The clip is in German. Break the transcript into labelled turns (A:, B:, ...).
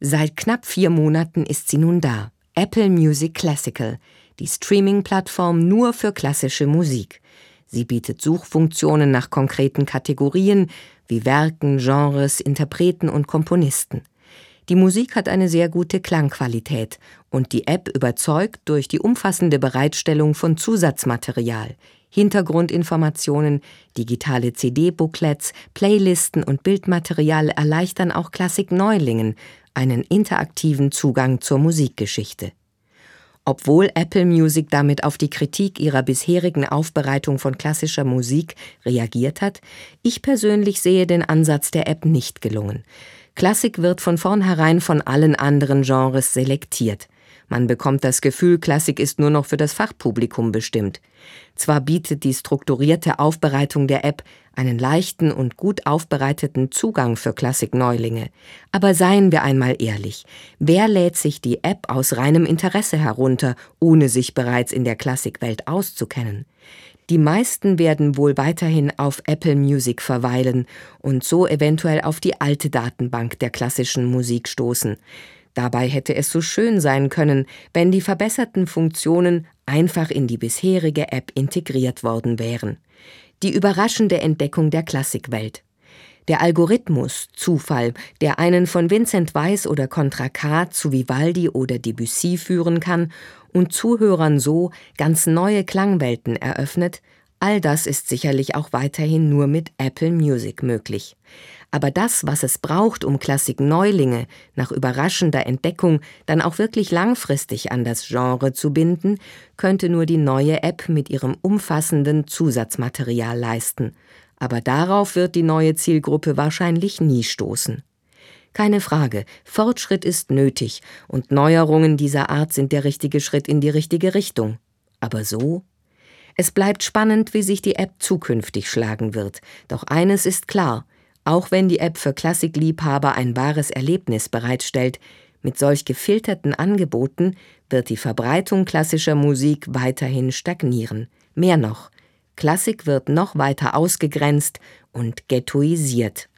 A: Seit knapp vier Monaten ist sie nun da. Apple Music Classical, die Streaming-Plattform nur für klassische Musik. Sie bietet Suchfunktionen nach konkreten Kategorien wie Werken, Genres, Interpreten und Komponisten. Die Musik hat eine sehr gute Klangqualität und die App überzeugt durch die umfassende Bereitstellung von Zusatzmaterial, Hintergrundinformationen, digitale CD-Booklets, Playlisten und Bildmaterial erleichtern auch Klassik-Neulingen einen interaktiven Zugang zur Musikgeschichte. Obwohl Apple Music damit auf die Kritik ihrer bisherigen Aufbereitung von klassischer Musik reagiert hat, ich persönlich sehe den Ansatz der App nicht gelungen. Klassik wird von vornherein von allen anderen Genres selektiert. Man bekommt das Gefühl, Klassik ist nur noch für das Fachpublikum bestimmt. Zwar bietet die strukturierte Aufbereitung der App einen leichten und gut aufbereiteten Zugang für Klassik-Neulinge, aber seien wir einmal ehrlich, wer lädt sich die App aus reinem Interesse herunter, ohne sich bereits in der Klassikwelt auszukennen? Die meisten werden wohl weiterhin auf Apple Music verweilen und so eventuell auf die alte Datenbank der klassischen Musik stoßen. Dabei hätte es so schön sein können, wenn die verbesserten Funktionen einfach in die bisherige App integriert worden wären. Die überraschende Entdeckung der Klassikwelt. Der Algorithmus Zufall, der einen von Vincent Weiss oder Contra K zu Vivaldi oder Debussy führen kann und Zuhörern so ganz neue Klangwelten eröffnet, all das ist sicherlich auch weiterhin nur mit Apple Music möglich. Aber das, was es braucht, um Klassik-Neulinge nach überraschender Entdeckung dann auch wirklich langfristig an das Genre zu binden, könnte nur die neue App mit ihrem umfassenden Zusatzmaterial leisten. Aber darauf wird die neue Zielgruppe wahrscheinlich nie stoßen. Keine Frage, Fortschritt ist nötig und Neuerungen dieser Art sind der richtige Schritt in die richtige Richtung. Aber so? Es bleibt spannend, wie sich die App zukünftig schlagen wird. Doch eines ist klar, auch wenn die App für Klassikliebhaber ein wahres Erlebnis bereitstellt, mit solch gefilterten Angeboten wird die Verbreitung klassischer Musik weiterhin stagnieren. Mehr noch, Klassik wird noch weiter ausgegrenzt und ghettoisiert.